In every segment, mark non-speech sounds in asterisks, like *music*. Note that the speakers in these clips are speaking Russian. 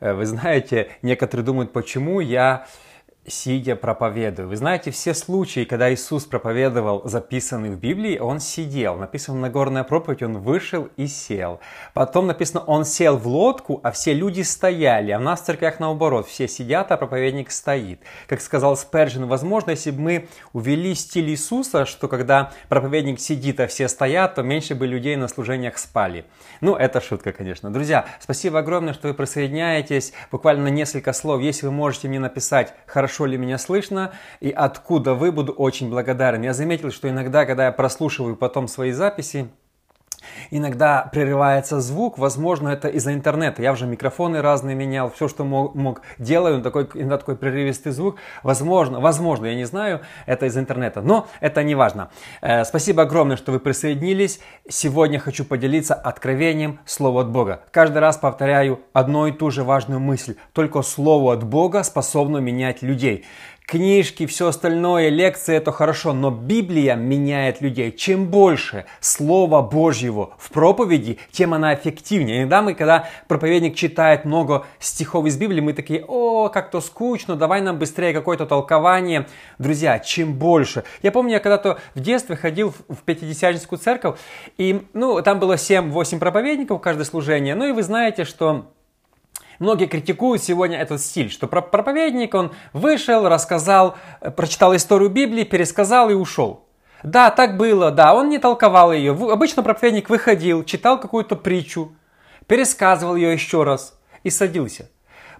Э, вы знаете, некоторые думают, почему я сидя проповедую. Вы знаете, все случаи, когда Иисус проповедовал, записанные в Библии, Он сидел. Написано на горная проповедь, Он вышел и сел. Потом написано, Он сел в лодку, а все люди стояли. А у нас в церквях наоборот, все сидят, а проповедник стоит. Как сказал Сперджин, возможно, если бы мы увели стиль Иисуса, что когда проповедник сидит, а все стоят, то меньше бы людей на служениях спали. Ну, это шутка, конечно. Друзья, спасибо огромное, что вы присоединяетесь. Буквально несколько слов. Если вы можете мне написать, хорошо хорошо ли меня слышно и откуда вы, буду очень благодарен. Я заметил, что иногда, когда я прослушиваю потом свои записи, Иногда прерывается звук, возможно, это из-за интернета. Я уже микрофоны разные менял, все, что мог, мог делаю, такой, иногда такой прерывистый звук. Возможно, возможно, я не знаю, это из интернета, но это не важно. Э, спасибо огромное, что вы присоединились. Сегодня хочу поделиться откровением Слова от Бога. Каждый раз повторяю одну и ту же важную мысль. Только Слово от Бога способно менять людей. Книжки, все остальное, лекции – это хорошо, но Библия меняет людей. Чем больше Слова Божьего в проповеди, тем она эффективнее. Иногда мы, когда проповедник читает много стихов из Библии, мы такие, о, как-то скучно, давай нам быстрее какое-то толкование. Друзья, чем больше. Я помню, я когда-то в детстве ходил в Пятидесятническую церковь, и ну, там было 7-8 проповедников каждое служение. Ну и вы знаете, что Многие критикуют сегодня этот стиль, что проповедник, он вышел, рассказал, э, прочитал историю Библии, пересказал и ушел. Да, так было, да, он не толковал ее. Обычно проповедник выходил, читал какую-то притчу, пересказывал ее еще раз и садился.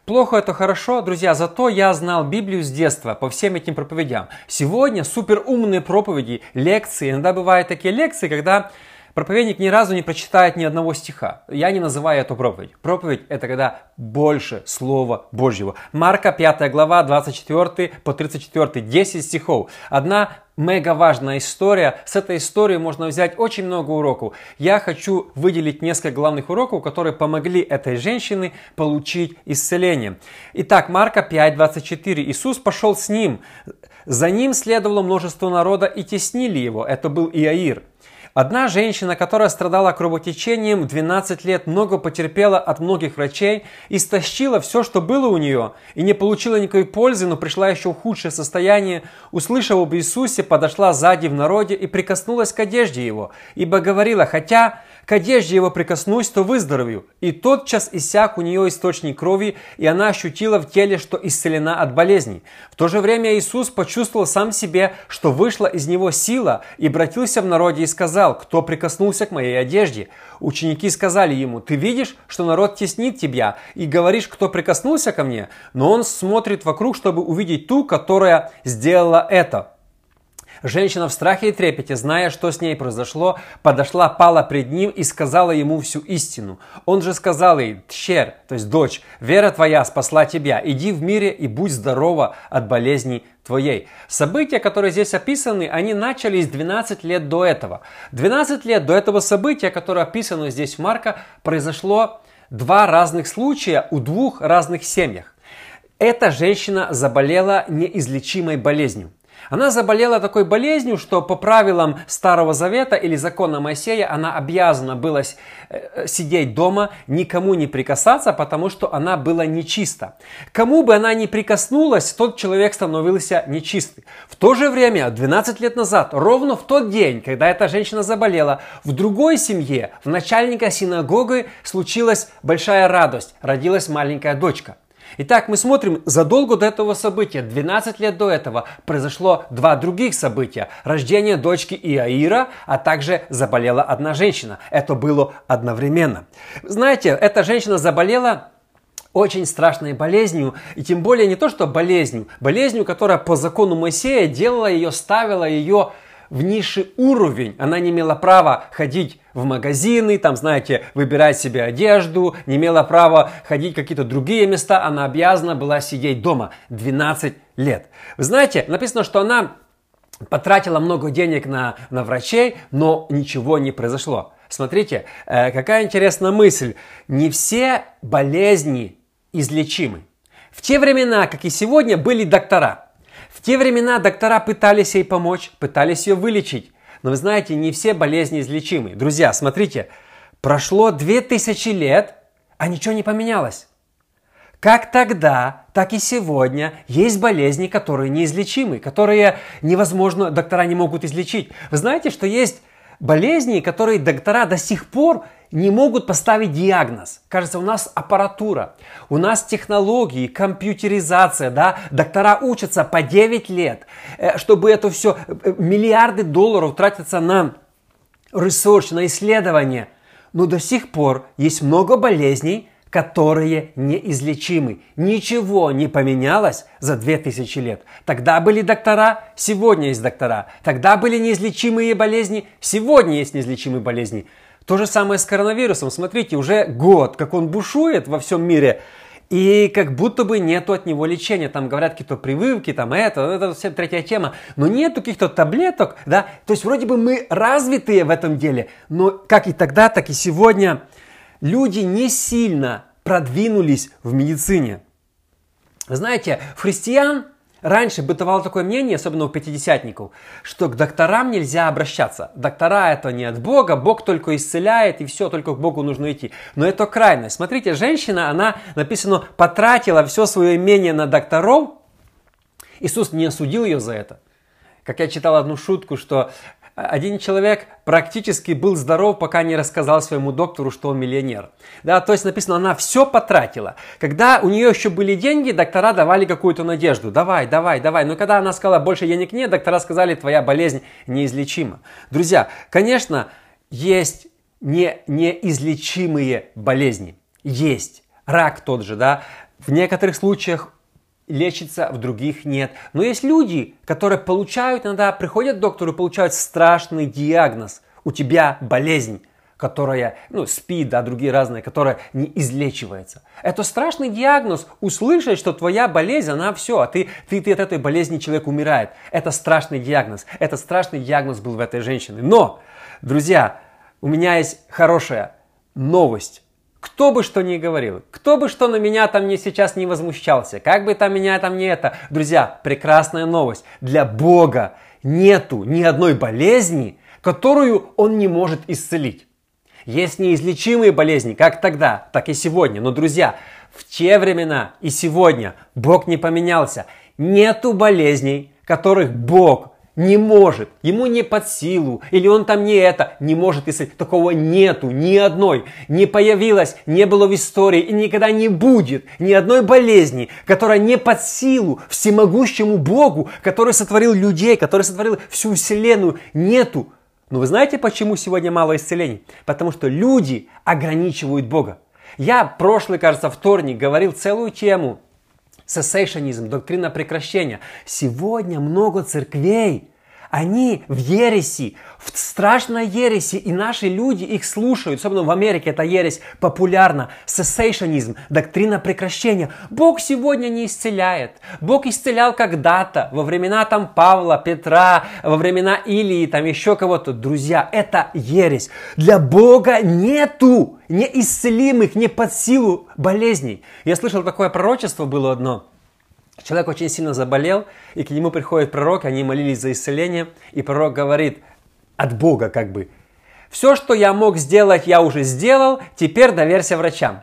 Плохо это хорошо, друзья, зато я знал Библию с детства по всем этим проповедям. Сегодня супер умные проповеди, лекции. Иногда бывают такие лекции, когда Проповедник ни разу не прочитает ни одного стиха. Я не называю это проповедь. Проповедь – это когда больше Слова Божьего. Марка 5 глава 24 по 34, 10 стихов. Одна мега важная история. С этой историей можно взять очень много уроков. Я хочу выделить несколько главных уроков, которые помогли этой женщине получить исцеление. Итак, Марка 5, 24. Иисус пошел с ним. За ним следовало множество народа и теснили его. Это был Иаир. Одна женщина, которая страдала кровотечением 12 лет, много потерпела от многих врачей, истощила все, что было у нее, и не получила никакой пользы, но пришла еще в худшее состояние, услышав об Иисусе, подошла сзади в народе и прикоснулась к одежде его, ибо говорила, хотя к одежде его прикоснусь, то выздоровею. И тотчас иссяк у нее источник крови, и она ощутила в теле, что исцелена от болезней. В то же время Иисус почувствовал сам себе, что вышла из него сила, и обратился в народе и сказал, кто прикоснулся к моей одежде. Ученики сказали ему, ты видишь, что народ теснит тебя, и говоришь, кто прикоснулся ко мне? Но он смотрит вокруг, чтобы увидеть ту, которая сделала это. Женщина в страхе и трепете, зная, что с ней произошло, подошла, пала пред ним и сказала ему всю истину. Он же сказал ей, «Тщер, то есть дочь, вера твоя спасла тебя, иди в мире и будь здорова от болезней твоей». События, которые здесь описаны, они начались 12 лет до этого. 12 лет до этого события, которое описано здесь в Марка, произошло два разных случая у двух разных семьях. Эта женщина заболела неизлечимой болезнью. Она заболела такой болезнью, что по правилам Старого Завета или закона Моисея она обязана была э, сидеть дома, никому не прикасаться, потому что она была нечиста. Кому бы она ни прикоснулась, тот человек становился нечистый. В то же время, 12 лет назад, ровно в тот день, когда эта женщина заболела, в другой семье, в начальника синагоги случилась большая радость, родилась маленькая дочка – Итак, мы смотрим задолго до этого события, 12 лет до этого, произошло два других события. Рождение дочки Иаира, а также заболела одна женщина. Это было одновременно. Знаете, эта женщина заболела очень страшной болезнью, и тем более не то, что болезнью, болезнью, которая по закону Моисея делала ее, ставила ее в низший уровень. Она не имела права ходить в магазины, там, знаете, выбирать себе одежду, не имела права ходить в какие-то другие места. Она обязана была сидеть дома 12 лет. Вы знаете, написано, что она потратила много денег на, на врачей, но ничего не произошло. Смотрите, э, какая интересная мысль. Не все болезни излечимы. В те времена, как и сегодня, были доктора – те времена доктора пытались ей помочь, пытались ее вылечить. Но вы знаете, не все болезни излечимы. Друзья, смотрите, прошло 2000 лет, а ничего не поменялось. как тогда, так и сегодня есть болезни, которые неизлечимы, которые невозможно, доктора не могут излечить. Вы знаете, что есть болезни, которые доктора до сих пор не могут поставить диагноз. Кажется, у нас аппаратура, у нас технологии, компьютеризация, да, доктора учатся по 9 лет, э, чтобы это все, э, миллиарды долларов тратятся на ресурс, на исследование. Но до сих пор есть много болезней, которые неизлечимы. Ничего не поменялось за 2000 лет. Тогда были доктора, сегодня есть доктора. Тогда были неизлечимые болезни, сегодня есть неизлечимые болезни. То же самое с коронавирусом. Смотрите, уже год, как он бушует во всем мире, и как будто бы нету от него лечения. Там говорят какие-то прививки, там это, это вся третья тема. Но нету каких-то таблеток, да. То есть вроде бы мы развитые в этом деле, но как и тогда, так и сегодня – люди не сильно продвинулись в медицине. Знаете, в христиан раньше бытовало такое мнение, особенно у пятидесятников, что к докторам нельзя обращаться. Доктора это не от Бога, Бог только исцеляет, и все, только к Богу нужно идти. Но это крайность. Смотрите, женщина, она, написано, потратила все свое имение на докторов. Иисус не осудил ее за это. Как я читал одну шутку, что один человек практически был здоров, пока не рассказал своему доктору, что он миллионер. Да, то есть написано, она все потратила. Когда у нее еще были деньги, доктора давали какую-то надежду. Давай, давай, давай. Но когда она сказала, больше денег нет, доктора сказали, твоя болезнь неизлечима. Друзья, конечно, есть не, неизлечимые болезни. Есть. Рак тот же, да. В некоторых случаях лечится, в других нет. Но есть люди, которые получают, иногда приходят к доктору и получают страшный диагноз. У тебя болезнь которая, ну, СПИД, да, другие разные, которая не излечивается. Это страшный диагноз. Услышать, что твоя болезнь, она все, а ты, ты, ты от этой болезни человек умирает. Это страшный диагноз. Это страшный диагноз был в этой женщине. Но, друзья, у меня есть хорошая новость. Кто бы что ни говорил, кто бы что на меня там не сейчас не возмущался, как бы там меня там не это. Друзья, прекрасная новость. Для Бога нету ни одной болезни, которую Он не может исцелить. Есть неизлечимые болезни, как тогда, так и сегодня. Но, друзья, в те времена и сегодня Бог не поменялся. Нету болезней, которых Бог не может, ему не под силу, или он там не это, не может исцелить. Такого нету, ни одной, не появилось, не было в истории и никогда не будет ни одной болезни, которая не под силу всемогущему Богу, который сотворил людей, который сотворил всю вселенную. Нету. Но вы знаете, почему сегодня мало исцелений? Потому что люди ограничивают Бога. Я прошлый, кажется, вторник говорил целую тему – Сессейшонизм, доктрина прекращения. Сегодня много церквей, они в ереси, в страшной ереси, и наши люди их слушают, особенно в Америке эта ересь популярна. Сессейшонизм, доктрина прекращения. Бог сегодня не исцеляет. Бог исцелял когда-то, во времена там Павла, Петра, во времена Илии, там еще кого-то. Друзья, это ересь. Для Бога нету неисцелимых, не под силу болезней. Я слышал такое пророчество было одно – Человек очень сильно заболел, и к нему приходит пророк, они молились за исцеление, и пророк говорит от Бога как бы, все, что я мог сделать, я уже сделал, теперь доверься врачам.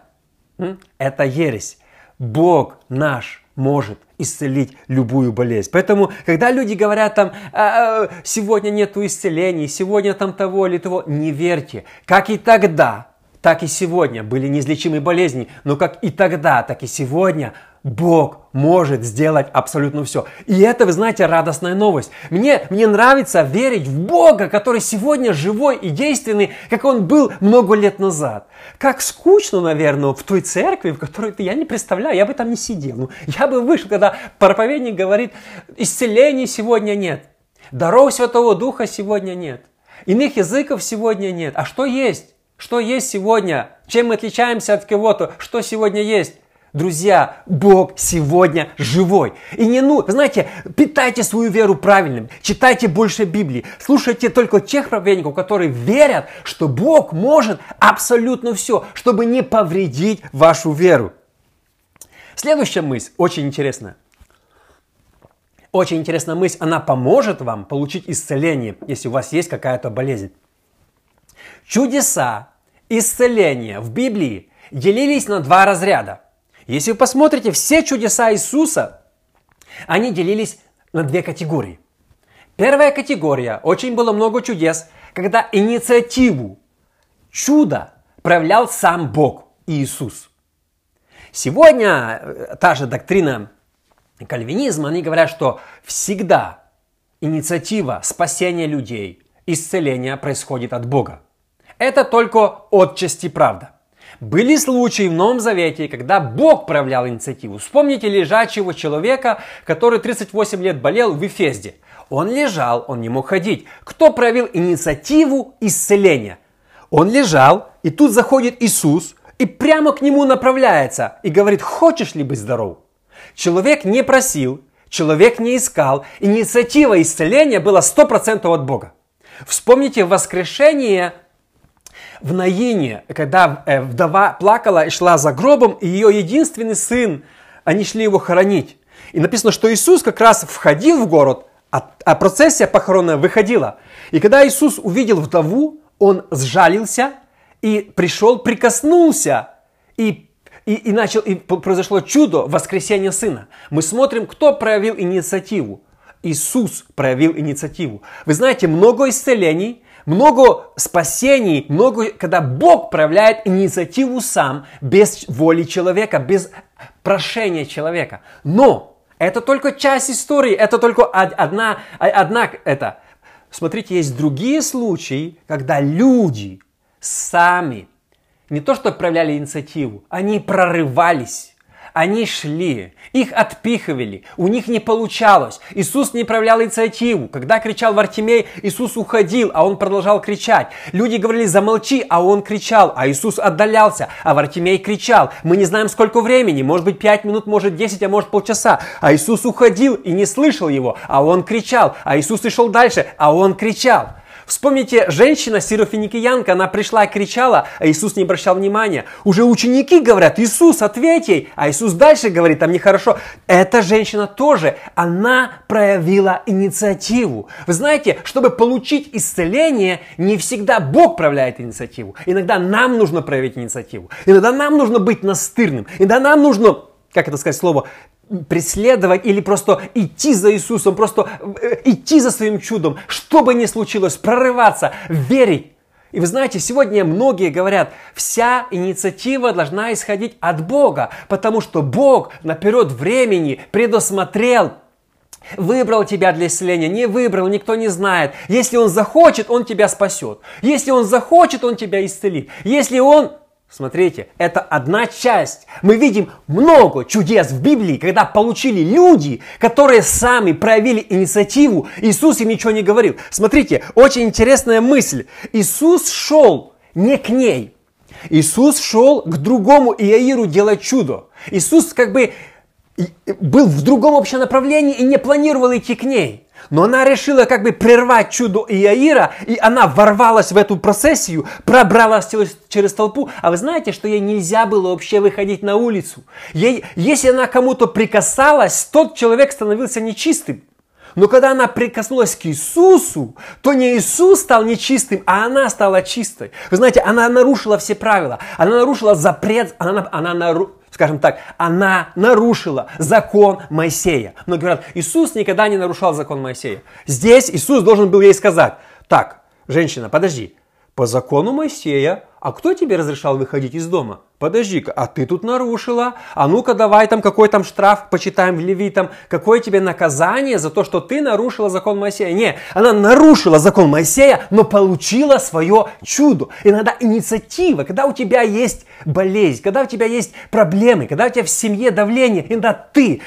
Это ересь. Бог наш может исцелить любую болезнь. Поэтому, когда люди говорят там, «А, а, сегодня нету исцелений, сегодня там того или того, не верьте. Как и тогда, так и сегодня были неизлечимые болезни, но как и тогда, так и сегодня Бог может сделать абсолютно все. И это, вы знаете, радостная новость. Мне, мне нравится верить в Бога, который сегодня живой и действенный, как он был много лет назад. Как скучно, наверное, в той церкви, в которой ты, я не представляю, я бы там не сидел. Ну, я бы вышел, когда проповедник говорит, исцеления сегодня нет, даров Святого Духа сегодня нет, иных языков сегодня нет. А что есть? Что есть сегодня? Чем мы отличаемся от кого-то? Что сегодня есть? Друзья, Бог сегодня живой. И не ну, знаете, питайте свою веру правильным, читайте больше Библии, слушайте только тех проповедников, которые верят, что Бог может абсолютно все, чтобы не повредить вашу веру. Следующая мысль очень интересная. Очень интересная мысль, она поможет вам получить исцеление, если у вас есть какая-то болезнь. Чудеса исцеления в Библии делились на два разряда. Если вы посмотрите, все чудеса Иисуса, они делились на две категории. Первая категория, очень было много чудес, когда инициативу чуда проявлял сам Бог, Иисус. Сегодня э, та же доктрина кальвинизма, они говорят, что всегда инициатива спасения людей, исцеления происходит от Бога. Это только отчасти правда. Были случаи в Новом Завете, когда Бог проявлял инициативу. Вспомните лежачего человека, который 38 лет болел в Эфезде. Он лежал, он не мог ходить. Кто проявил инициативу исцеления? Он лежал, и тут заходит Иисус, и прямо к нему направляется, и говорит, хочешь ли быть здоров? Человек не просил, человек не искал, инициатива исцеления была 100% от Бога. Вспомните воскрешение в Наине, когда э, вдова плакала и шла за гробом, и ее единственный сын, они шли его хоронить. И написано, что Иисус как раз входил в город, а, а процессия похоронная выходила. И когда Иисус увидел вдову, он сжалился и пришел, прикоснулся и и, и, начал, и произошло чудо воскресения сына. Мы смотрим, кто проявил инициативу. Иисус проявил инициативу. Вы знаете, много исцелений, много спасений, много, когда Бог проявляет инициативу сам, без воли человека, без прошения человека. Но это только часть истории, это только одна, одна это. Смотрите, есть другие случаи, когда люди сами не то что проявляли инициативу, они прорывались. Они шли, их отпихивали, у них не получалось. Иисус не проявлял инициативу. Когда кричал Вартимей, Иисус уходил, а он продолжал кричать. Люди говорили, замолчи, а он кричал, а Иисус отдалялся, а Вартимей кричал. Мы не знаем, сколько времени, может быть, пять минут, может, десять, а может, полчаса. А Иисус уходил и не слышал его, а он кричал, а Иисус и шел дальше, а он кричал. Вспомните, женщина сирофиникиянка, она пришла и кричала, а Иисус не обращал внимания. Уже ученики говорят, Иисус, ответь ей, а Иисус дальше говорит, там нехорошо. Эта женщина тоже, она проявила инициативу. Вы знаете, чтобы получить исцеление, не всегда Бог проявляет инициативу. Иногда нам нужно проявить инициативу. Иногда нам нужно быть настырным. Иногда нам нужно как это сказать слово, преследовать или просто идти за Иисусом, просто э, идти за своим чудом, что бы ни случилось, прорываться, верить. И вы знаете, сегодня многие говорят, вся инициатива должна исходить от Бога, потому что Бог наперед времени предусмотрел Выбрал тебя для исцеления, не выбрал, никто не знает. Если Он захочет, Он тебя спасет. Если Он захочет, Он тебя исцелит. Если Он Смотрите, это одна часть. Мы видим много чудес в Библии, когда получили люди, которые сами проявили инициативу. Иисус им ничего не говорил. Смотрите, очень интересная мысль. Иисус шел не к ней. Иисус шел к другому Иаиру делать чудо. Иисус как бы был в другом общем направлении и не планировал идти к ней. Но она решила как бы прервать чудо Иаира, и она ворвалась в эту процессию, пробралась через, толпу. А вы знаете, что ей нельзя было вообще выходить на улицу? Ей, если она кому-то прикасалась, тот человек становился нечистым. Но когда она прикоснулась к Иисусу, то не Иисус стал нечистым, а она стала чистой. Вы знаете, она нарушила все правила. Она нарушила запрет, она, она нарушила скажем так, она нарушила закон Моисея. Но говорят, Иисус никогда не нарушал закон Моисея. Здесь Иисус должен был ей сказать, так, женщина, подожди, по закону Моисея, а кто тебе разрешал выходить из дома? Подожди-ка, а ты тут нарушила? А ну-ка давай там какой там штраф, почитаем в Левитам. Какое тебе наказание за то, что ты нарушила закон Моисея? Не, она нарушила закон Моисея, но получила свое чудо. Иногда инициатива, когда у тебя есть болезнь, когда у тебя есть проблемы, когда у тебя в семье давление, иногда ты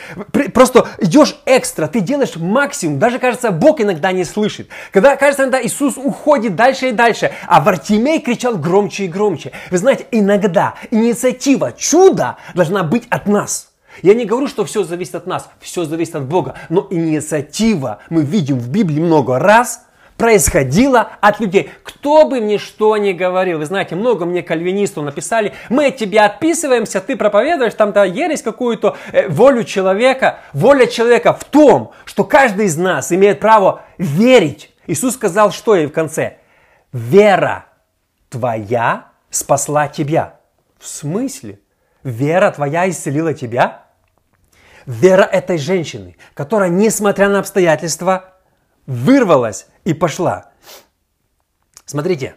просто идешь экстра, ты делаешь максимум. Даже, кажется, Бог иногда не слышит. Когда, кажется, иногда Иисус уходит дальше и дальше, а Вартимей кричал громче и громче. Вы знаете, иногда инициатива чуда должна быть от нас. Я не говорю, что все зависит от нас, все зависит от Бога, но инициатива, мы видим в Библии много раз, происходила от людей. Кто бы мне что ни говорил, вы знаете, много мне кальвинистов написали, мы от тебя отписываемся, ты проповедуешь там-то ересь какую-то, э, волю человека. Воля человека в том, что каждый из нас имеет право верить. Иисус сказал, что ей в конце? Вера твоя спасла тебя. В смысле? вера твоя исцелила тебя? Вера этой женщины, которая, несмотря на обстоятельства, вырвалась и пошла. Смотрите,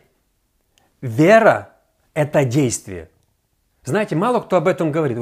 вера – это действие. Знаете, мало кто об этом говорит.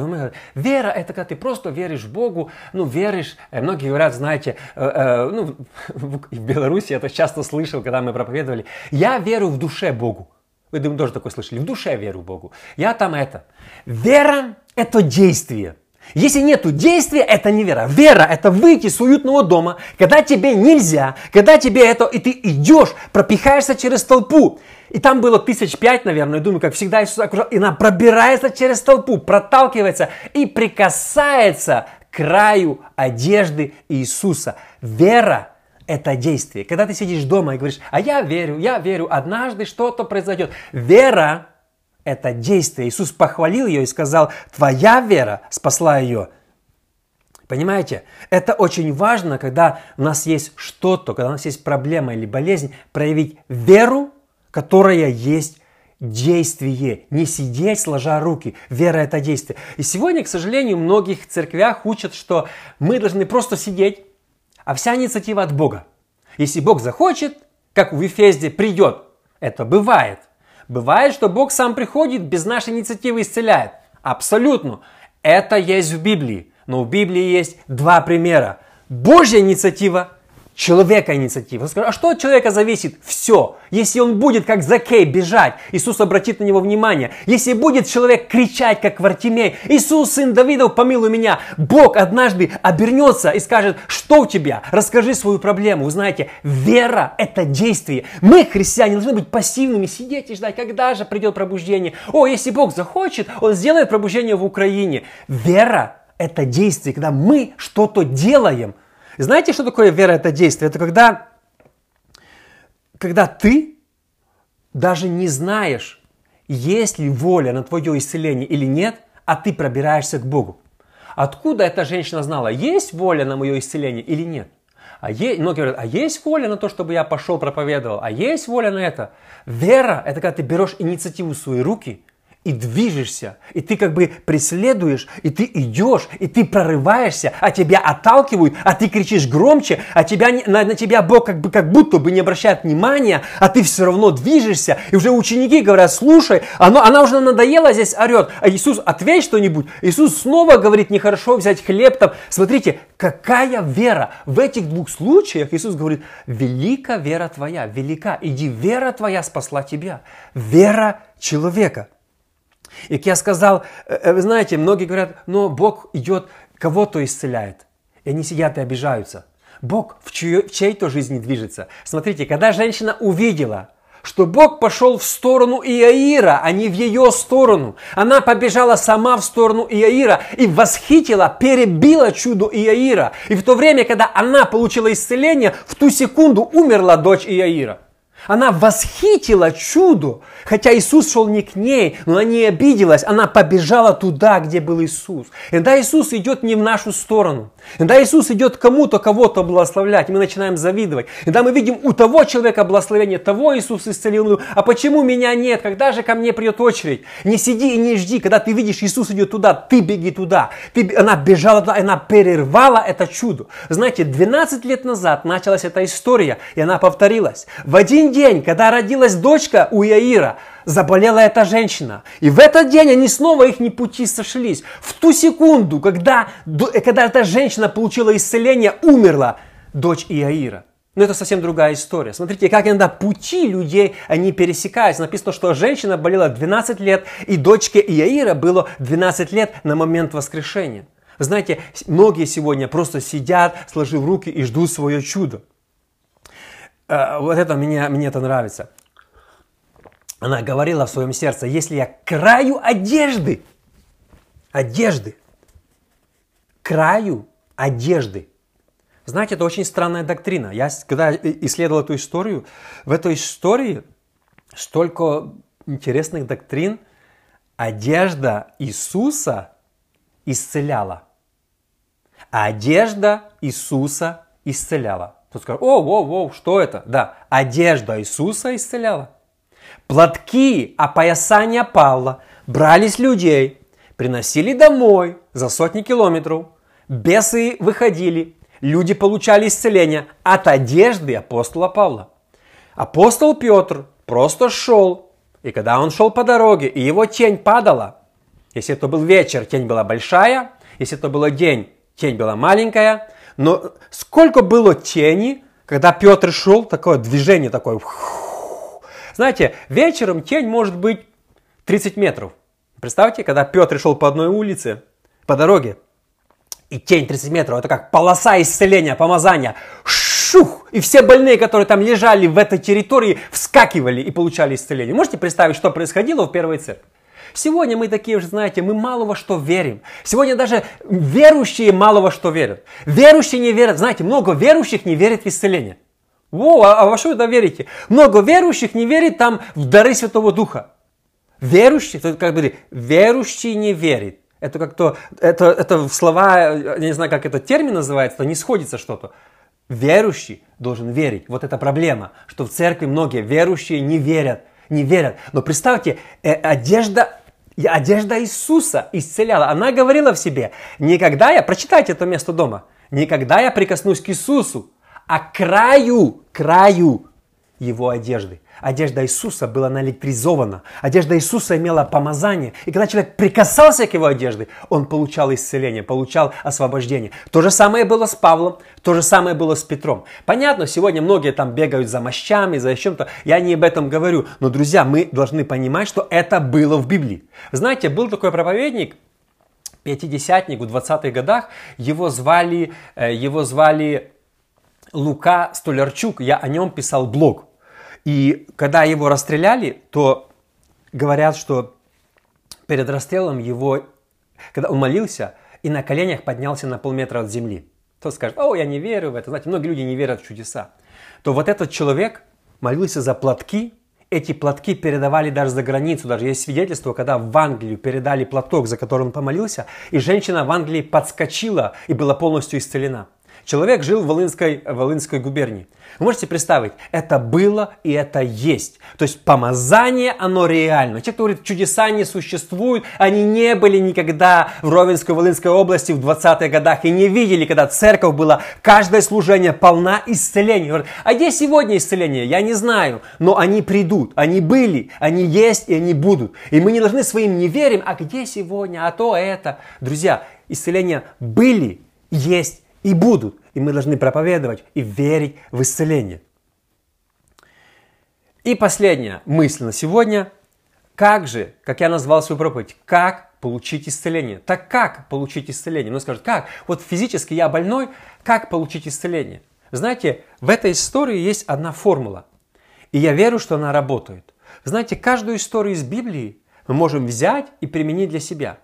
Вера – это когда ты просто веришь Богу, ну, веришь. Э, многие говорят, знаете, э, э, ну, *laughs* в Беларуси это часто слышал, когда мы проповедовали. Я верю в душе Богу. Вы, думаю, тоже такое слышали. В душе верю Богу. Я там это. Вера – это действие. Если нет действия, это не вера. Вера – это выйти с уютного дома, когда тебе нельзя, когда тебе это, и ты идешь, пропихаешься через толпу. И там было тысяч пять, наверное, думаю, как всегда Иисус окружал. И она пробирается через толпу, проталкивается и прикасается к краю одежды Иисуса. Вера – это действие. Когда ты сидишь дома и говоришь, а я верю, я верю, однажды что-то произойдет. Вера – это действие. Иисус похвалил ее и сказал, твоя вера спасла ее. Понимаете? Это очень важно, когда у нас есть что-то, когда у нас есть проблема или болезнь, проявить веру которая есть действие, не сидеть сложа руки. Вера – это действие. И сегодня, к сожалению, в многих церквях учат, что мы должны просто сидеть, а вся инициатива от Бога. Если Бог захочет, как в Ефезде, придет. Это бывает. Бывает, что Бог сам приходит, без нашей инициативы исцеляет. Абсолютно. Это есть в Библии. Но в Библии есть два примера. Божья инициатива человека инициатива. Он скажет, а что от человека зависит? Все. Если он будет как Закей бежать, Иисус обратит на него внимание. Если будет человек кричать, как Вартимей, Иисус, сын Давидов, помилуй меня, Бог однажды обернется и скажет, что у тебя? Расскажи свою проблему. Вы знаете, вера – это действие. Мы, христиане, должны быть пассивными, сидеть и ждать, когда же придет пробуждение. О, если Бог захочет, Он сделает пробуждение в Украине. Вера – это действие, когда мы что-то делаем – знаете, что такое вера – это действие? Это когда, когда ты даже не знаешь, есть ли воля на твое исцеление или нет, а ты пробираешься к Богу. Откуда эта женщина знала, есть воля на мое исцеление или нет? А е... Многие говорят, а есть воля на то, чтобы я пошел проповедовал? А есть воля на это? Вера – это когда ты берешь инициативу в свои руки – и движешься, и ты как бы преследуешь, и ты идешь, и ты прорываешься, а тебя отталкивают, а ты кричишь громче, а тебя, на, на тебя Бог как, бы, как будто бы не обращает внимания, а ты все равно движешься, и уже ученики говорят, слушай, оно, она уже надоела здесь орет, а Иисус, ответь что-нибудь. Иисус снова говорит, нехорошо взять хлеб там. Смотрите, какая вера. В этих двух случаях Иисус говорит, велика вера твоя, велика, иди, вера твоя спасла тебя. Вера человека. И я сказал, э, э, вы знаете, многие говорят, но Бог идет, кого-то исцеляет. И они сидят и обижаются. Бог в, чьей, в чьей-то жизни движется. Смотрите, когда женщина увидела, что Бог пошел в сторону Иаира, а не в ее сторону. Она побежала сама в сторону Иаира и восхитила, перебила чудо Иаира. И в то время, когда она получила исцеление, в ту секунду умерла дочь Иаира. Она восхитила чудо, хотя Иисус шел не к ней, но она не обиделась, она побежала туда, где был Иисус. Иногда Иисус идет не в нашу сторону. Иногда Иисус идет кому-то, кого-то благословлять, и мы начинаем завидовать. Иногда мы видим у того человека благословение, того Иисус исцелил, а почему меня нет, когда же ко мне придет очередь? Не сиди и не жди, когда ты видишь, Иисус идет туда, ты беги туда. Ты, она бежала туда, она перервала это чудо. Знаете, 12 лет назад началась эта история, и она повторилась. В один день, когда родилась дочка у Яира, заболела эта женщина. И в этот день они снова их не пути сошлись. В ту секунду, когда, когда эта женщина получила исцеление, умерла дочь Иаира. Но это совсем другая история. Смотрите, как иногда пути людей, они пересекаются. Написано, что женщина болела 12 лет, и дочке Иаира было 12 лет на момент воскрешения. Знаете, многие сегодня просто сидят, сложив руки и ждут свое чудо. Э, вот это мне, мне это нравится. Она говорила в своем сердце, если я краю одежды, одежды, краю одежды. Знаете, это очень странная доктрина. Я, когда исследовал эту историю, в этой истории столько интересных доктрин. Одежда Иисуса исцеляла. Одежда Иисуса исцеляла. Тут скажут, о, о, о, что это? Да, одежда Иисуса исцеляла. Платки, опоясания Павла брались людей, приносили домой за сотни километров. Бесы выходили, люди получали исцеление от одежды апостола Павла. Апостол Петр просто шел, и когда он шел по дороге, и его тень падала, если это был вечер, тень была большая, если это был день, тень была маленькая, но сколько было тени, когда Петр шел, такое движение такое. Знаете, вечером тень может быть 30 метров. Представьте, когда Петр шел по одной улице, по дороге, и тень 30 метров, это как полоса исцеления, помазания. Шух! И все больные, которые там лежали в этой территории, вскакивали и получали исцеление. Можете представить, что происходило в первой церкви? Сегодня мы такие уже, знаете, мы мало во что верим. Сегодня даже верующие мало во что верят. Верующие не верят. Знаете, много верующих не верят в исцеление. Во, а, а во что вы верите? Много верующих не верит там в дары Святого Духа. Верующий, то как бы верующий не верит. Это как-то, это, это слова, я не знаю, как этот термин называется, не сходится что-то. Верующий должен верить. Вот эта проблема, что в церкви многие верующие не верят, не верят. Но представьте, э, одежда, одежда Иисуса исцеляла. Она говорила в себе, никогда я, прочитайте это место дома, никогда я прикоснусь к Иисусу, а краю, краю его одежды. Одежда Иисуса была наэлектризована. Одежда Иисуса имела помазание. И когда человек прикасался к его одежде, он получал исцеление, получал освобождение. То же самое было с Павлом, то же самое было с Петром. Понятно, сегодня многие там бегают за мощами, за чем-то. Я не об этом говорю. Но, друзья, мы должны понимать, что это было в Библии. Знаете, был такой проповедник, пятидесятник в 20-х годах. Его звали, э, его звали Лука Столярчук. Я о нем писал блог. И когда его расстреляли, то говорят, что перед расстрелом его, когда он молился, и на коленях поднялся на полметра от земли. Кто скажет, о, я не верю в это. Знаете, многие люди не верят в чудеса. То вот этот человек молился за платки, эти платки передавали даже за границу. Даже есть свидетельство, когда в Англию передали платок, за который он помолился, и женщина в Англии подскочила и была полностью исцелена. Человек жил в Волынской, Волынской губернии. Вы можете представить, это было и это есть. То есть помазание, оно реально. Те, кто говорит, чудеса не существуют, они не были никогда в Ровенской, Волынской области в 20-х годах и не видели, когда церковь была, каждое служение полна исцеления. Говорят, а где сегодня исцеление? Я не знаю, но они придут, они были, они есть и они будут. И мы не должны своим не верим, а где сегодня, а то это. Друзья, исцеления были, есть и будут. И мы должны проповедовать и верить в исцеление. И последняя мысль на сегодня. Как же, как я назвал свою проповедь, как получить исцеление? Так как получить исцеление? Ну скажут, как? Вот физически я больной, как получить исцеление? Знаете, в этой истории есть одна формула. И я верю, что она работает. Знаете, каждую историю из Библии мы можем взять и применить для себя.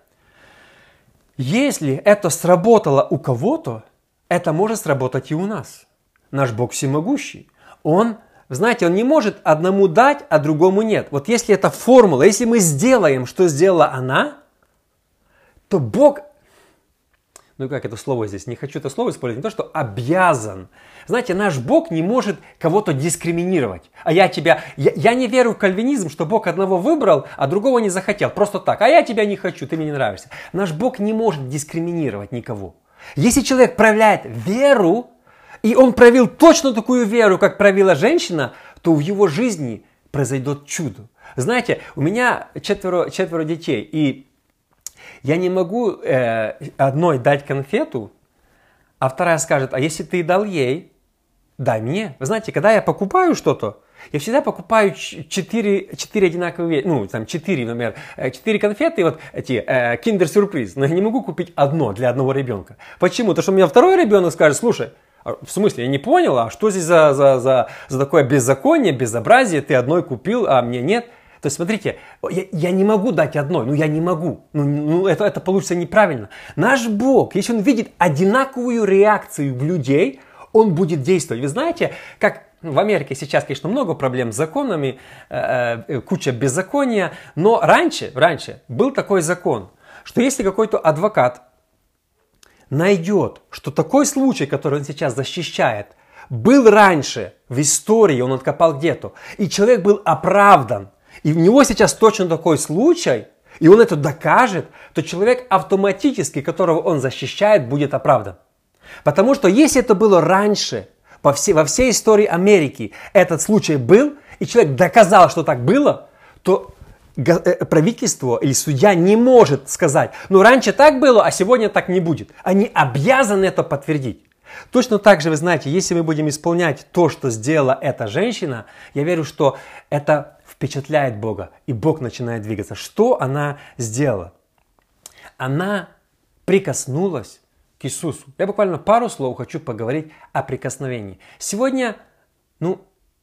Если это сработало у кого-то, это может сработать и у нас. Наш Бог всемогущий. Он, знаете, Он не может одному дать, а другому нет. Вот если это формула, если мы сделаем, что сделала она, то Бог ну как это слово здесь, не хочу это слово использовать, не то, что обязан. Знаете, наш Бог не может кого-то дискриминировать. А я тебя, я, я не верю в кальвинизм, что Бог одного выбрал, а другого не захотел. Просто так, а я тебя не хочу, ты мне не нравишься. Наш Бог не может дискриминировать никого. Если человек проявляет веру, и он проявил точно такую веру, как проявила женщина, то в его жизни произойдет чудо. Знаете, у меня четверо, четверо детей, и я не могу э, одной дать конфету, а вторая скажет, а если ты дал ей, дай мне. Вы знаете, когда я покупаю что-то, я всегда покупаю 4, 4 одинаковые, ну, там 4, например, 4 конфеты, вот эти, э, киндер-сюрприз, но я не могу купить одно для одного ребенка. Почему? Потому что у меня второй ребенок скажет, слушай, а, в смысле, я не понял, а что здесь за, за, за, за такое беззаконие, безобразие, ты одной купил, а мне нет? То есть, смотрите, я, я не могу дать одной, ну я не могу, ну, ну это, это получится неправильно. Наш Бог, если Он видит одинаковую реакцию в людей, Он будет действовать. Вы знаете, как в Америке сейчас, конечно, много проблем с законами, э, э, куча беззакония, но раньше, раньше был такой закон, что если какой-то адвокат найдет, что такой случай, который он сейчас защищает, был раньше в истории, он откопал где-то, и человек был оправдан, и у него сейчас точно такой случай, и он это докажет, то человек автоматически, которого он защищает, будет оправдан. Потому что если это было раньше, во всей, во всей истории Америки этот случай был, и человек доказал, что так было, то э, правительство или судья не может сказать, ну раньше так было, а сегодня так не будет. Они обязаны это подтвердить. Точно так же, вы знаете, если мы будем исполнять то, что сделала эта женщина, я верю, что это впечатляет Бога, и Бог начинает двигаться. Что она сделала? Она прикоснулась Иисусу. Я буквально пару слов хочу поговорить о прикосновении. Сегодня, ну,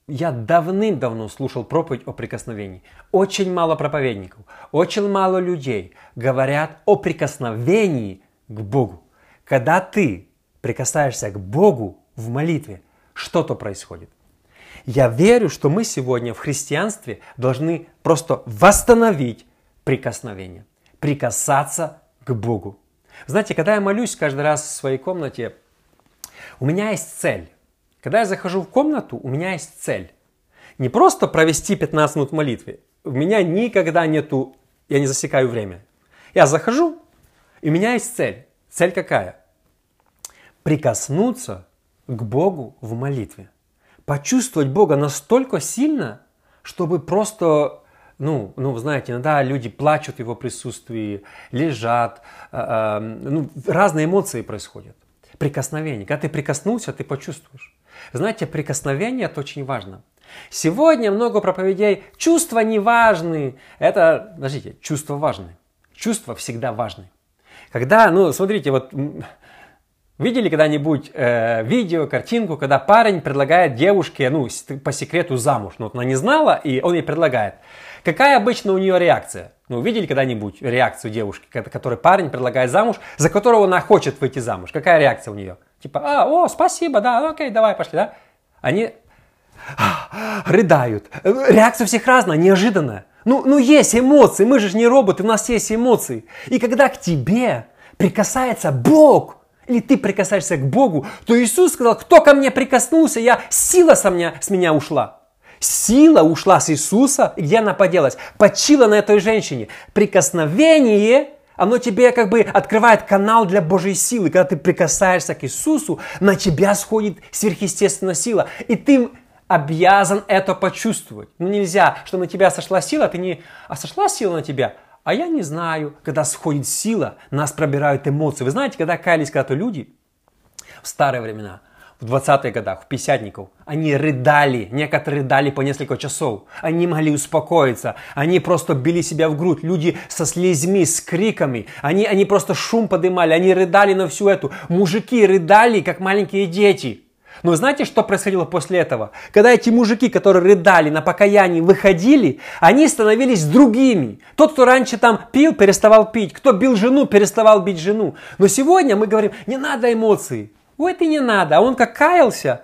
я давным-давно слушал проповедь о прикосновении. Очень мало проповедников, очень мало людей говорят о прикосновении к Богу. Когда ты прикасаешься к Богу в молитве, что-то происходит. Я верю, что мы сегодня в христианстве должны просто восстановить прикосновение, прикасаться к Богу. Знаете, когда я молюсь каждый раз в своей комнате, у меня есть цель. Когда я захожу в комнату, у меня есть цель. Не просто провести 15 минут молитвы. У меня никогда нету, я не засекаю время. Я захожу, и у меня есть цель. Цель какая? Прикоснуться к Богу в молитве. Почувствовать Бога настолько сильно, чтобы просто ну, ну, знаете, иногда люди плачут в его присутствии, лежат, э, э, ну, разные эмоции происходят. Прикосновение. Когда ты прикоснулся, ты почувствуешь. Знаете, прикосновение это очень важно. Сегодня много проповедей, чувства не важны. Это, подождите, чувства важны. Чувства всегда важны. Когда, ну, смотрите, вот Видели когда-нибудь э, видео, картинку, когда парень предлагает девушке, ну, по секрету замуж, ну, вот она не знала, и он ей предлагает. Какая обычно у нее реакция? Ну, видели когда-нибудь реакцию девушки, которой парень предлагает замуж, за которого она хочет выйти замуж? Какая реакция у нее? Типа, а, о, спасибо, да, окей, давай, пошли, да? Они *gasps* рыдают. Реакция всех разная, неожиданная. Ну, ну есть эмоции, мы же не роботы, у нас есть эмоции. И когда к тебе прикасается Бог, или ты прикасаешься к Богу, то Иисус сказал, кто ко мне прикоснулся, я, сила со меня, с меня ушла. Сила ушла с Иисуса, и где она поделась? Почила на этой женщине. Прикосновение, оно тебе как бы открывает канал для Божьей силы. Когда ты прикасаешься к Иисусу, на тебя сходит сверхъестественная сила. И ты обязан это почувствовать. Ну нельзя, что на тебя сошла сила, ты не... А сошла сила на тебя? А я не знаю. Когда сходит сила, нас пробирают эмоции. Вы знаете, когда каялись когда-то люди в старые времена – в 20-х годах, в пятидесятников, они рыдали, некоторые рыдали по несколько часов, они могли успокоиться, они просто били себя в грудь, люди со слезьми, с криками, они, они просто шум поднимали, они рыдали на всю эту, мужики рыдали, как маленькие дети. Но знаете, что происходило после этого? Когда эти мужики, которые рыдали на покаянии, выходили, они становились другими. Тот, кто раньше там пил, переставал пить. Кто бил жену, переставал бить жену. Но сегодня мы говорим, не надо эмоций. Ой, это не надо. А он как каялся,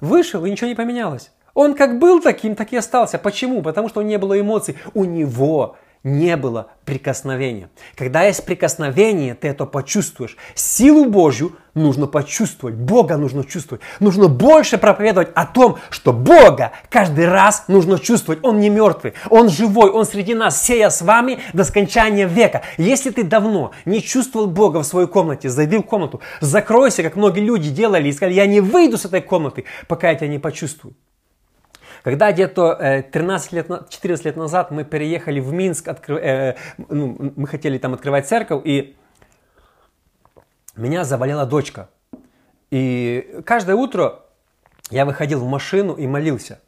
вышел и ничего не поменялось. Он как был таким, так и остался. Почему? Потому что не было эмоций. У него не было прикосновения. Когда есть прикосновение, ты это почувствуешь. Силу Божью нужно почувствовать, Бога нужно чувствовать. Нужно больше проповедовать о том, что Бога каждый раз нужно чувствовать. Он не мертвый, Он живой, Он среди нас, сея с вами до скончания века. Если ты давно не чувствовал Бога в своей комнате, зайди в комнату, закройся, как многие люди делали, и сказали, я не выйду с этой комнаты, пока я тебя не почувствую. Когда где-то 13 э, лет, 14 лет назад мы переехали в Минск, откры, э, ну, мы хотели там открывать церковь, и меня заболела дочка. И каждое утро я выходил в машину и молился.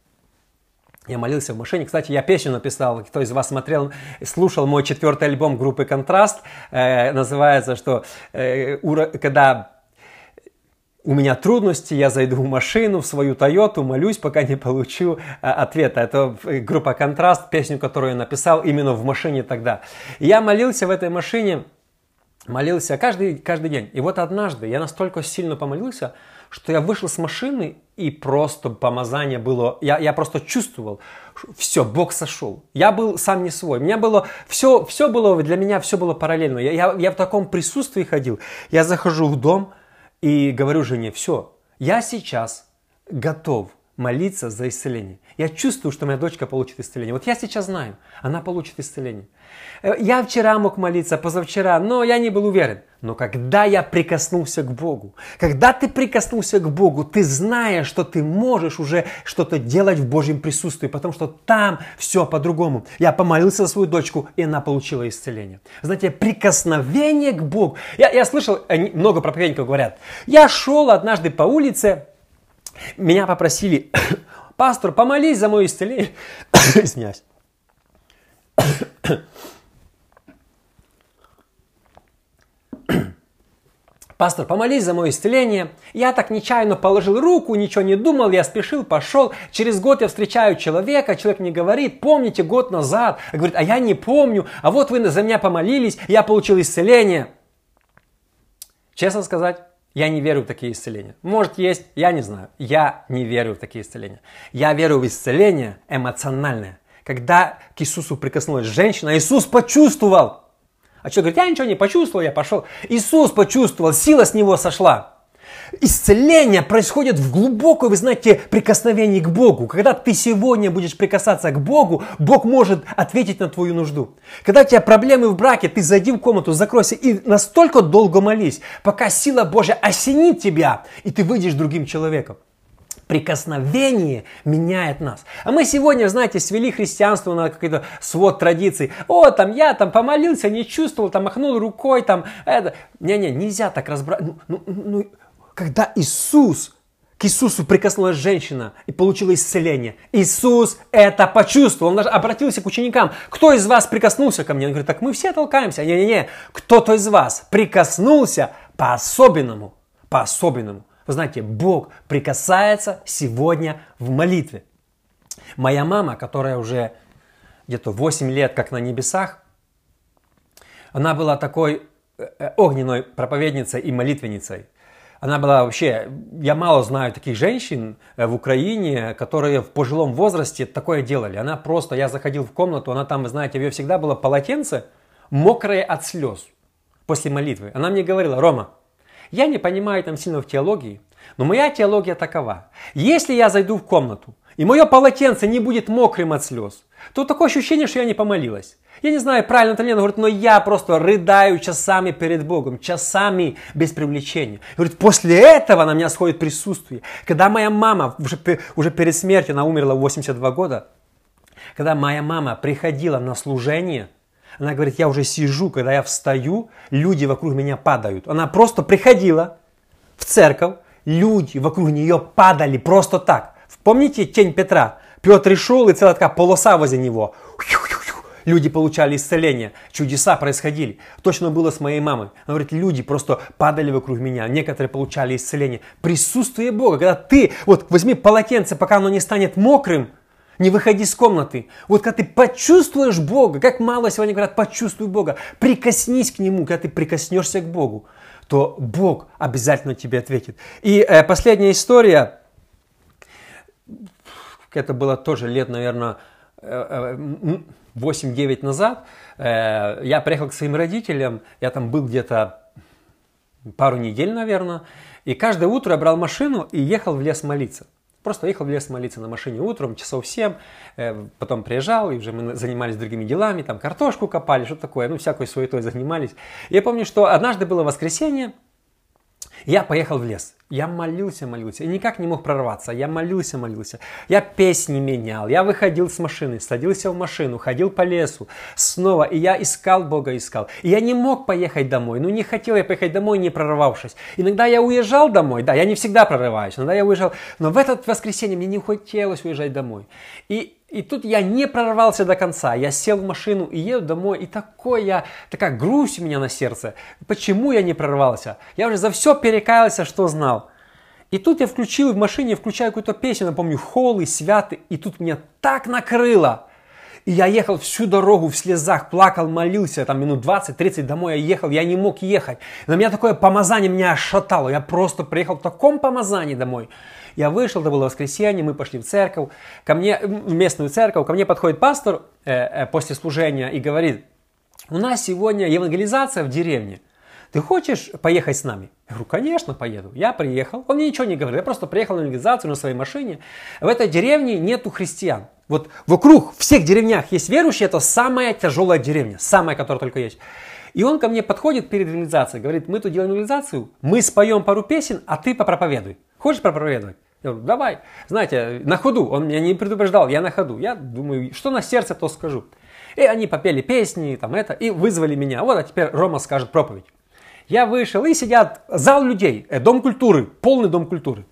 Я молился в машине. Кстати, я песню написал. Кто из вас смотрел, слушал мой четвертый альбом группы «Контраст». Э, называется, что э, когда у меня трудности, я зайду в машину, в свою Тойоту, молюсь, пока не получу а, ответа. Это группа «Контраст», песню, которую я написал именно в машине тогда. я молился в этой машине, молился каждый, каждый день. И вот однажды я настолько сильно помолился, что я вышел с машины и просто помазание было, я, я просто чувствовал, все, Бог сошел. Я был сам не свой. Меня было, все, все было, для меня все было параллельно. Я, я, я в таком присутствии ходил. Я захожу в дом, и говорю жене, все, я сейчас готов молиться за исцеление. Я чувствую, что моя дочка получит исцеление. Вот я сейчас знаю, она получит исцеление. Э, я вчера мог молиться, позавчера, но я не был уверен. Но когда я прикоснулся к Богу, когда ты прикоснулся к Богу, ты знаешь, что ты можешь уже что-то делать в Божьем присутствии, потому что там все по-другому. Я помолился за свою дочку, и она получила исцеление. Знаете, прикосновение к Богу. Я, я слышал, много проповедников говорят, я шел однажды по улице, меня попросили, пастор, помолись за мое исцеление. *coughs* Извиняюсь. *coughs* Пастор, помолись за мое исцеление. Я так нечаянно положил руку, ничего не думал, я спешил, пошел. Через год я встречаю человека, человек мне говорит, помните год назад? Говорит, а я не помню, а вот вы за меня помолились, я получил исцеление. Честно сказать, я не верю в такие исцеления. Может есть, я не знаю. Я не верю в такие исцеления. Я верю в исцеление эмоциональное. Когда к Иисусу прикоснулась женщина, Иисус почувствовал, а человек говорит, я ничего не почувствовал, я пошел. Иисус почувствовал, сила с него сошла. Исцеление происходит в глубоком, вы знаете, прикосновении к Богу. Когда ты сегодня будешь прикасаться к Богу, Бог может ответить на твою нужду. Когда у тебя проблемы в браке, ты зайди в комнату, закройся и настолько долго молись, пока сила Божья осенит тебя, и ты выйдешь другим человеком прикосновение меняет нас. А мы сегодня, знаете, свели христианство на какой-то свод традиций. О, там я там помолился, не чувствовал, там махнул рукой, там это. Не-не, нельзя так разбрать. Ну, ну, ну, когда Иисус, к Иисусу прикоснулась женщина и получила исцеление. Иисус это почувствовал. Он обратился к ученикам. Кто из вас прикоснулся ко мне? Он говорит, так мы все толкаемся. Не-не-не, кто-то из вас прикоснулся по-особенному. По-особенному. Вы знаете, Бог прикасается сегодня в молитве. Моя мама, которая уже где-то 8 лет как на небесах, она была такой э, огненной проповедницей и молитвенницей. Она была вообще, я мало знаю таких женщин э, в Украине, которые в пожилом возрасте такое делали. Она просто, я заходил в комнату, она там, вы знаете, у нее всегда было полотенце, мокрое от слез после молитвы. Она мне говорила, Рома, я не понимаю там сильно в теологии, но моя теология такова. Если я зайду в комнату, и мое полотенце не будет мокрым от слез, то такое ощущение, что я не помолилась. Я не знаю, правильно это или нет, говорит, но я просто рыдаю часами перед Богом, часами без привлечения. Говорит, после этого на меня сходит присутствие. Когда моя мама, уже, уже перед смертью, она умерла в 82 года, когда моя мама приходила на служение, она говорит, я уже сижу, когда я встаю, люди вокруг меня падают. Она просто приходила в церковь, люди вокруг нее падали просто так. Помните тень Петра? Петр шел, и целая такая полоса возле него. Люди получали исцеление, чудеса происходили. Точно было с моей мамой. Она говорит, люди просто падали вокруг меня, некоторые получали исцеление. Присутствие Бога, когда ты, вот возьми полотенце, пока оно не станет мокрым, не выходи из комнаты. Вот когда ты почувствуешь Бога, как мало сегодня говорят, почувствуй Бога, прикоснись к Нему, когда ты прикоснешься к Богу, то Бог обязательно тебе ответит. И э, последняя история, это было тоже лет, наверное, 8-9 э, назад. Э, я приехал к своим родителям, я там был где-то пару недель, наверное, и каждое утро я брал машину и ехал в лес молиться. Просто ехал в лес молиться на машине утром, часов 7, э, потом приезжал, и уже мы занимались другими делами, там картошку копали, что такое, ну, всякой суетой занимались. Я помню, что однажды было воскресенье, я поехал в лес. Я молился, молился. И никак не мог прорваться. Я молился, молился. Я песни менял. Я выходил с машины, садился в машину, ходил по лесу. Снова. И я искал Бога, искал. И я не мог поехать домой. Ну, не хотел я поехать домой, не прорвавшись. Иногда я уезжал домой. Да, я не всегда прорываюсь. Иногда я уезжал. Но в этот воскресенье мне не хотелось уезжать домой. И и тут я не прорвался до конца. Я сел в машину и еду домой. И такой я, такая грусть у меня на сердце. Почему я не прорвался? Я уже за все перекаялся, что знал. И тут я включил в машине, включаю какую-то песню, напомню, холы, святы. И тут меня так накрыло. И я ехал всю дорогу в слезах, плакал, молился, там минут 20-30 домой я ехал, я не мог ехать. На меня такое помазание меня ошатало, я просто приехал в таком помазании домой. Я вышел, это было воскресенье, мы пошли в церковь, ко мне, в местную церковь, ко мне подходит пастор э, э, после служения и говорит, у нас сегодня евангелизация в деревне. ты хочешь поехать с нами? Я говорю, конечно, поеду. Я приехал. Он мне ничего не говорил. Я просто приехал на легализацию на своей машине. В этой деревне нету христиан. Вот вокруг всех деревнях есть верующие. Это самая тяжелая деревня. Самая, которая только есть. И он ко мне подходит перед реализацией. Говорит, мы тут делаем реализацию. Мы споем пару песен, а ты попроповедуй. Хочешь проповедовать? Я говорю, давай. Знаете, на ходу. Он меня не предупреждал. Я на ходу. Я думаю, что на сердце, то скажу. И они попели песни, там это, и вызвали меня. Вот, а теперь Рома скажет проповедь. Я вышел, и сидят зал людей, э, дом культуры, полный дом культуры.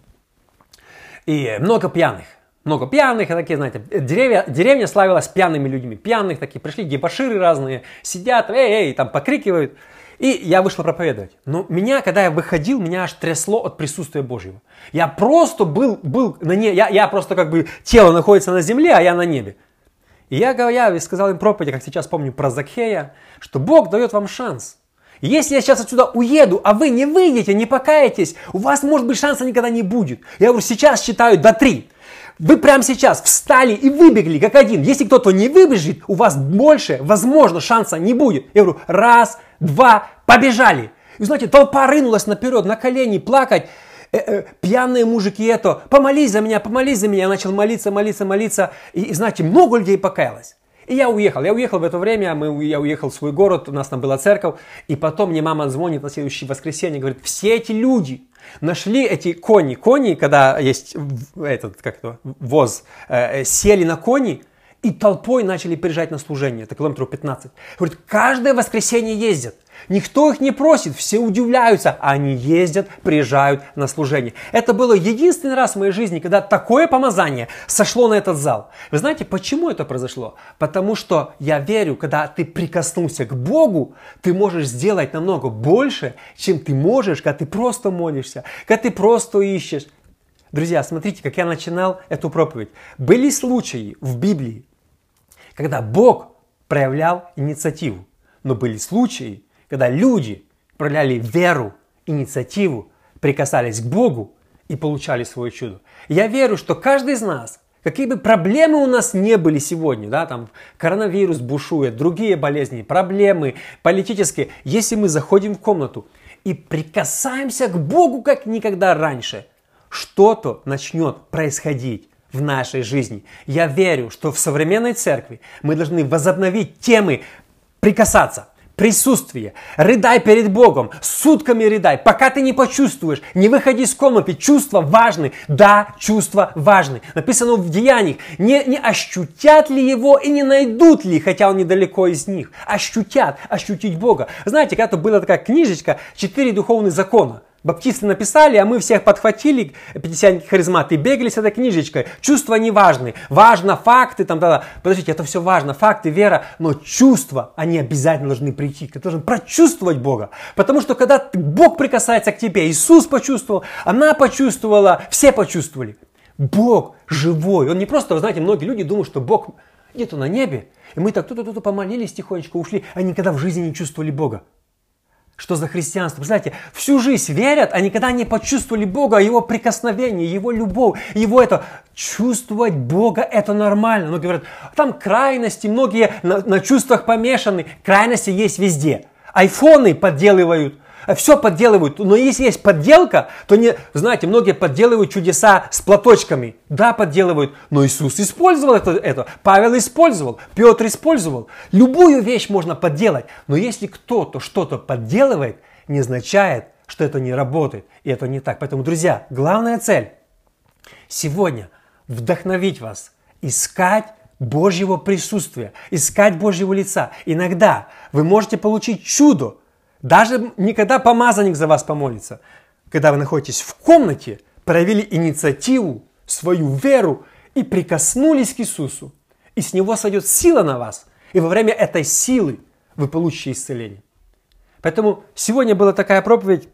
И много пьяных. Много пьяных, такие, знаете, деревья, деревня славилась пьяными людьми. Пьяных такие, пришли дебаширы разные, сидят, эй, эй, там покрикивают. И я вышел проповедовать. Но меня, когда я выходил, меня аж трясло от присутствия Божьего. Я просто был, был на небе, я, я просто как бы, тело находится на земле, а я на небе. И я, я сказал им проповедь, как сейчас помню про Закхея, что Бог дает вам шанс. Если я сейчас отсюда уеду, а вы не выйдете, не покаетесь, у вас, может быть, шанса никогда не будет. Я говорю, сейчас считаю до три. Вы прямо сейчас встали и выбегли, как один. Если кто-то не выбежит, у вас больше, возможно, шанса не будет. Я говорю, раз, два, побежали. И знаете, толпа рынулась наперед, на колени, плакать. Э, э, пьяные мужики это, помолись за меня, помолись за меня. Я начал молиться, молиться, молиться. И, и знаете, много людей покаялось. И я уехал. Я уехал в это время, мы, я уехал в свой город, у нас там была церковь. И потом мне мама звонит на следующее воскресенье, говорит, все эти люди нашли эти кони. Кони, когда есть этот, как то, воз, э, э сели на кони и толпой начали приезжать на служение. Это километров 15. Говорит, каждое воскресенье ездят. Никто их не просит, все удивляются, а они ездят, приезжают на служение. Это было единственный раз в моей жизни, когда такое помазание сошло на этот зал. Вы знаете, почему это произошло? Потому что я верю, когда ты прикоснулся к Богу, ты можешь сделать намного больше, чем ты можешь, когда ты просто молишься, когда ты просто ищешь. Друзья, смотрите, как я начинал эту проповедь. Были случаи в Библии, когда Бог проявлял инициативу, но были случаи, когда люди проявляли веру, инициативу, прикасались к Богу и получали свое чудо. Я верю, что каждый из нас, какие бы проблемы у нас не были сегодня, да, там коронавирус бушует, другие болезни, проблемы политические, если мы заходим в комнату и прикасаемся к Богу как никогда раньше, что-то начнет происходить в нашей жизни. Я верю, что в современной церкви мы должны возобновить темы прикасаться, присутствие. Рыдай перед Богом, сутками рыдай, пока ты не почувствуешь. Не выходи из комнаты, чувства важны. Да, чувства важны. Написано в Деяниях, не, не ощутят ли его и не найдут ли, хотя он недалеко из них. Ощутят, ощутить Бога. Знаете, когда-то была такая книжечка «Четыре духовных закона». Баптисты написали, а мы всех подхватили, пятидесятники харизматы, и бегали с этой книжечкой. Чувства не важны. Важно факты, там, да, подождите, это все важно, факты, вера, но чувства, они обязательно должны прийти. Ты должен прочувствовать Бога. Потому что когда Бог прикасается к тебе, Иисус почувствовал, она почувствовала, все почувствовали. Бог живой. Он не просто, вы знаете, многие люди думают, что Бог где-то на небе. И мы так тут-тут помолились тихонечко, ушли, а никогда в жизни не чувствовали Бога. Что за христианство? Знаете, всю жизнь верят, а никогда не почувствовали Бога, Его прикосновение, Его любовь, Его это. Чувствовать Бога это нормально. Но говорят, там крайности, многие на, на чувствах помешаны. Крайности есть везде. Айфоны подделывают, все подделывают. Но если есть подделка, то не, знаете, многие подделывают чудеса с платочками. Да, подделывают. Но Иисус использовал это, это. Павел использовал. Петр использовал. Любую вещь можно подделать. Но если кто-то что-то подделывает, не означает, что это не работает. И это не так. Поэтому, друзья, главная цель сегодня вдохновить вас, искать Божьего присутствия, искать Божьего лица. Иногда вы можете получить чудо, даже никогда помазанник за вас помолится. Когда вы находитесь в комнате, проявили инициативу, свою веру и прикоснулись к Иисусу. И с Него сойдет сила на вас. И во время этой силы вы получите исцеление. Поэтому сегодня была такая проповедь